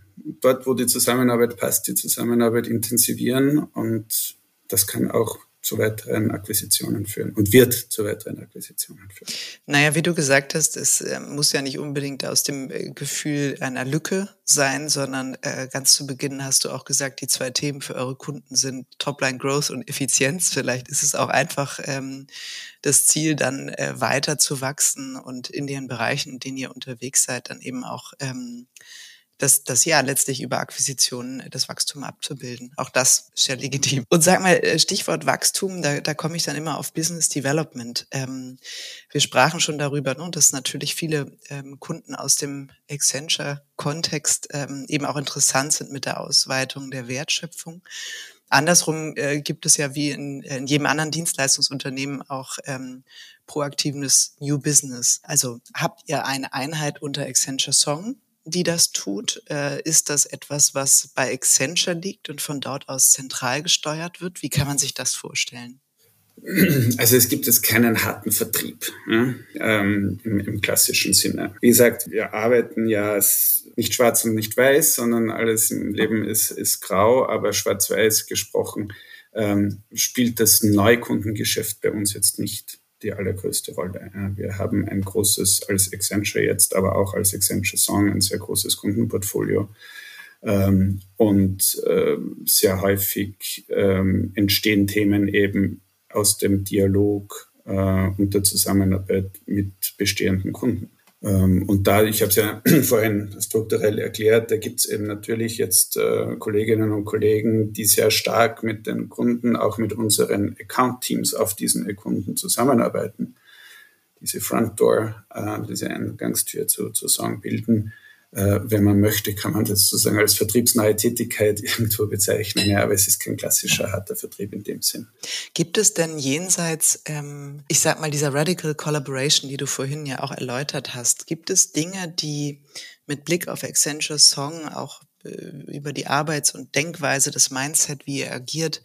dort, wo die Zusammenarbeit passt, die Zusammenarbeit intensivieren. Und das kann auch zu weiteren Akquisitionen führen und wird zu weiteren Akquisitionen führen. Naja, wie du gesagt hast, es äh, muss ja nicht unbedingt aus dem äh, Gefühl einer Lücke sein, sondern äh, ganz zu Beginn hast du auch gesagt, die zwei Themen für eure Kunden sind Topline Growth und Effizienz. Vielleicht ist es auch einfach ähm, das Ziel, dann weiter zu wachsen und in den Bereichen, in denen ihr unterwegs seid, dann eben auch ähm, das, das ja letztlich über Akquisitionen äh, das Wachstum abzubilden. Auch das ist ja legitim. Und sag mal, äh, Stichwort Wachstum, da, da komme ich dann immer auf Business Development. Ähm, wir sprachen schon darüber, ne, dass natürlich viele ähm, Kunden aus dem Accenture-Kontext ähm, eben auch interessant sind mit der Ausweitung der Wertschöpfung. Andersrum äh, gibt es ja wie in, in jedem anderen Dienstleistungsunternehmen auch ähm, proaktives New Business. Also habt ihr eine Einheit unter Accenture Song, die das tut? Äh, ist das etwas, was bei Accenture liegt und von dort aus zentral gesteuert wird? Wie kann man sich das vorstellen? Also es gibt jetzt keinen harten Vertrieb ja, ähm, im, im, klassischen Sinne. Wie gesagt, wir arbeiten ja nicht schwarz und nicht weiß, sondern alles im Leben ist, ist grau, aber schwarz-weiß gesprochen ähm, spielt das Neukundengeschäft bei uns jetzt nicht die allergrößte Rolle. Wir haben ein großes, als Accenture jetzt, aber auch als Accenture Song, ein sehr großes Kundenportfolio. Ähm, und ähm, sehr häufig ähm, entstehen Themen eben aus dem Dialog äh, und der Zusammenarbeit mit bestehenden Kunden. Ähm, und da, ich habe es ja vorhin strukturell erklärt, da gibt es eben natürlich jetzt äh, Kolleginnen und Kollegen, die sehr stark mit den Kunden, auch mit unseren Account-Teams auf diesen Kunden zusammenarbeiten. Diese Front Door, äh, diese Eingangstür zu, zu Song bilden wenn man möchte, kann man das sozusagen als vertriebsneue Tätigkeit irgendwo bezeichnen. Ja, aber es ist kein klassischer harter Vertrieb in dem Sinn. Gibt es denn jenseits, ähm, ich sag mal, dieser Radical Collaboration, die du vorhin ja auch erläutert hast, gibt es Dinge, die mit Blick auf Accenture Song auch äh, über die Arbeits- und Denkweise, das Mindset, wie ihr agiert,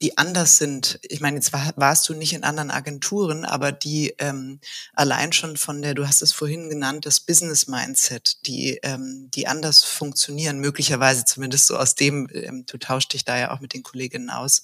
die anders sind. Ich meine, jetzt war, warst du nicht in anderen Agenturen, aber die ähm, allein schon von der, du hast es vorhin genannt, das Business Mindset, die, ähm, die anders funktionieren, möglicherweise zumindest so aus dem, ähm, du tauschst dich da ja auch mit den Kolleginnen aus,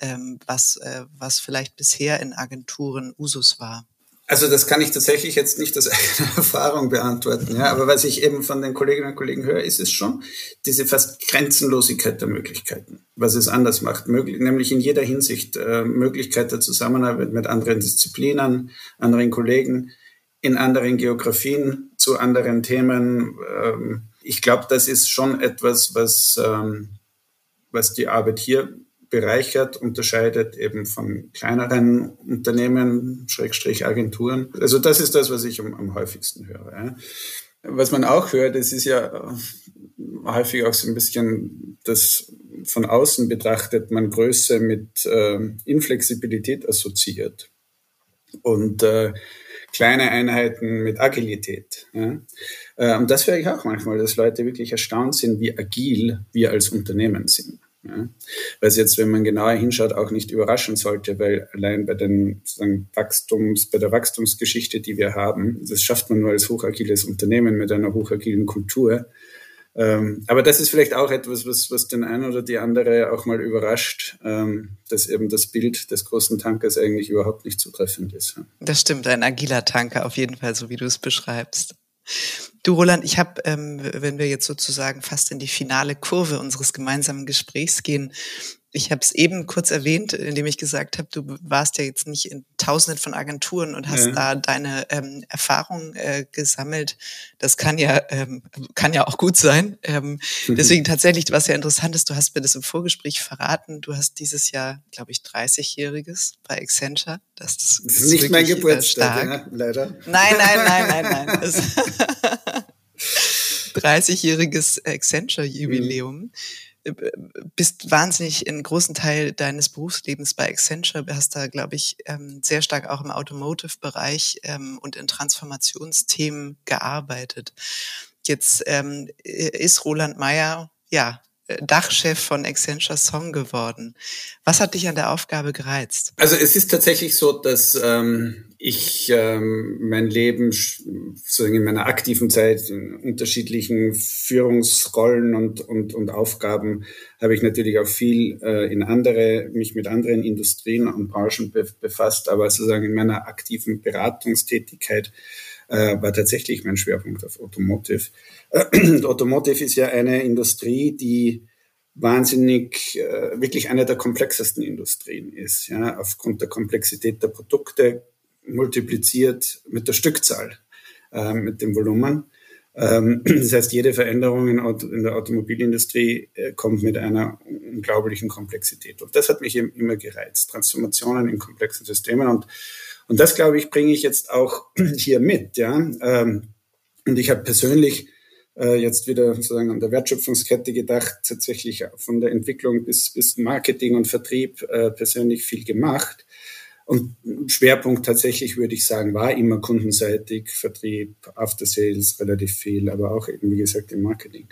ähm, was, äh, was vielleicht bisher in Agenturen Usus war. Also das kann ich tatsächlich jetzt nicht aus eigener Erfahrung beantworten, ja. Aber was ich eben von den Kolleginnen und Kollegen höre, ist es schon diese fast Grenzenlosigkeit der Möglichkeiten, was es anders macht, möglich, nämlich in jeder Hinsicht äh, Möglichkeit der Zusammenarbeit mit anderen Disziplinen, anderen Kollegen, in anderen Geografien, zu anderen Themen. Ähm, ich glaube, das ist schon etwas, was, ähm, was die Arbeit hier bereichert, unterscheidet eben von kleineren Unternehmen, Schrägstrich Agenturen. Also das ist das, was ich am, am häufigsten höre. Was man auch hört, es ist ja äh, häufig auch so ein bisschen das von außen betrachtet, man Größe mit äh, Inflexibilität assoziiert und äh, kleine Einheiten mit Agilität. Ja? Äh, und das höre ich auch manchmal, dass Leute wirklich erstaunt sind, wie agil wir als Unternehmen sind. Ja. Was jetzt, wenn man genauer hinschaut, auch nicht überraschen sollte, weil allein bei den Wachstums, bei der Wachstumsgeschichte, die wir haben, das schafft man nur als hochagiles Unternehmen mit einer hochagilen Kultur, Ähm, aber das ist vielleicht auch etwas, was, was den einen oder die andere auch mal überrascht, ähm, dass eben das Bild des großen Tankers eigentlich überhaupt nicht zutreffend ist. Das stimmt, ein agiler Tanker auf jeden Fall, so wie du es beschreibst. Du Roland, ich habe, ähm, wenn wir jetzt sozusagen fast in die finale Kurve unseres gemeinsamen Gesprächs gehen, ich habe es eben kurz erwähnt, indem ich gesagt habe, du warst ja jetzt nicht in Tausenden von Agenturen und hast ja. da deine ähm, Erfahrungen äh, gesammelt. Das kann ja ähm, kann ja auch gut sein. Ähm, mhm. Deswegen tatsächlich, was ja interessant ist, du hast mir das im Vorgespräch verraten. Du hast dieses Jahr, glaube ich, 30-jähriges bei Accenture. Das, das, das ist nicht mein äh, Geburtstag, ja, leider. Nein, nein, nein, nein, nein. 30-jähriges Accenture-Jubiläum. Mhm bist wahnsinnig in großen Teil deines Berufslebens bei Accenture, hast da, glaube ich, ähm, sehr stark auch im Automotive-Bereich ähm, und in Transformationsthemen gearbeitet. Jetzt ähm, ist Roland Meyer, ja, Dachchef von Accenture Song geworden. Was hat dich an der Aufgabe gereizt? Also es ist tatsächlich so, dass ähm, ich ähm, mein Leben sozusagen in meiner aktiven Zeit in unterschiedlichen Führungsrollen und, und, und Aufgaben habe ich natürlich auch viel äh, in andere, mich mit anderen Industrien und Branchen be befasst, aber sozusagen in meiner aktiven Beratungstätigkeit äh, war tatsächlich mein Schwerpunkt auf Automotive. Äh, Automotive ist ja eine Industrie, die wahnsinnig, äh, wirklich eine der komplexesten Industrien ist, ja, aufgrund der Komplexität der Produkte, multipliziert mit der Stückzahl, äh, mit dem Volumen. Ähm, das heißt, jede Veränderung in, in der Automobilindustrie äh, kommt mit einer unglaublichen Komplexität. Und das hat mich immer gereizt. Transformationen in komplexen Systemen. Und, und das, glaube ich, bringe ich jetzt auch hier mit. Ja? Ähm, und ich habe persönlich äh, jetzt wieder sozusagen an der Wertschöpfungskette gedacht, tatsächlich von der Entwicklung bis, bis Marketing und Vertrieb äh, persönlich viel gemacht. Und Schwerpunkt tatsächlich, würde ich sagen, war immer kundenseitig, Vertrieb, After Sales relativ viel, aber auch eben, wie gesagt, im Marketing.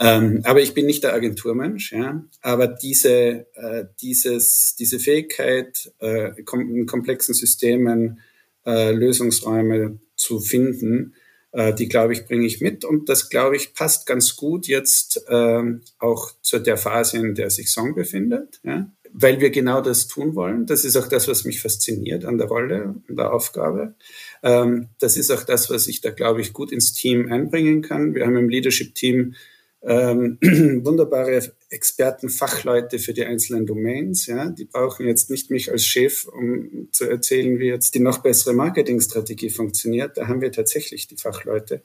Ähm, aber ich bin nicht der Agenturmensch, ja. Aber diese, äh, dieses, diese Fähigkeit, äh, in komplexen Systemen äh, Lösungsräume zu finden, äh, die, glaube ich, bringe ich mit. Und das, glaube ich, passt ganz gut jetzt ähm, auch zu der Phase, in der sich Song befindet. Ja? Weil wir genau das tun wollen. Das ist auch das, was mich fasziniert an der Rolle, an der Aufgabe. Ähm, das ist auch das, was ich da, glaube ich, gut ins Team einbringen kann. Wir haben im Leadership-Team ähm, wunderbare Experten, Fachleute für die einzelnen Domains. Ja, die brauchen jetzt nicht mich als Chef, um zu erzählen, wie jetzt die noch bessere Marketingstrategie funktioniert. Da haben wir tatsächlich die Fachleute.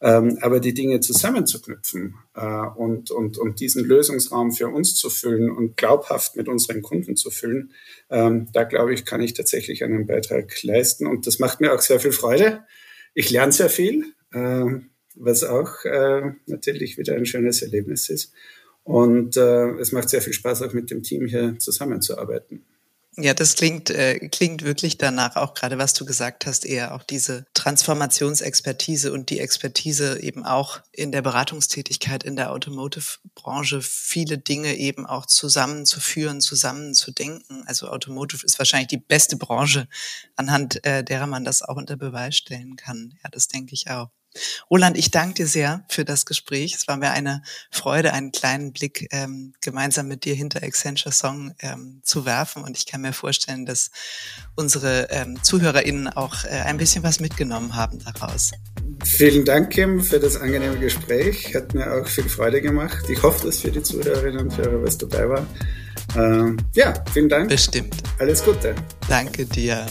Ähm, aber die Dinge zusammenzuknüpfen äh, und, und, und diesen Lösungsraum für uns zu füllen und glaubhaft mit unseren Kunden zu füllen, ähm, da glaube ich, kann ich tatsächlich einen Beitrag leisten. Und das macht mir auch sehr viel Freude. Ich lerne sehr viel. Ähm, was auch äh, natürlich wieder ein schönes Erlebnis ist. Und äh, es macht sehr viel Spaß, auch mit dem Team hier zusammenzuarbeiten. Ja, das klingt, äh, klingt wirklich danach, auch gerade was du gesagt hast, eher auch diese Transformationsexpertise und die Expertise eben auch in der Beratungstätigkeit in der Automotive-Branche, viele Dinge eben auch zusammenzuführen, zusammenzudenken. Also Automotive ist wahrscheinlich die beste Branche, anhand äh, derer man das auch unter Beweis stellen kann. Ja, das denke ich auch. Roland, ich danke dir sehr für das Gespräch. Es war mir eine Freude, einen kleinen Blick ähm, gemeinsam mit dir hinter Accenture Song ähm, zu werfen. Und ich kann mir vorstellen, dass unsere ähm, ZuhörerInnen auch äh, ein bisschen was mitgenommen haben daraus. Vielen Dank, Kim, für das angenehme Gespräch. Hat mir auch viel Freude gemacht. Ich hoffe, dass für die Zuhörerinnen und Hörer was dabei war. Ähm, ja, vielen Dank. Bestimmt. Alles Gute. Danke dir.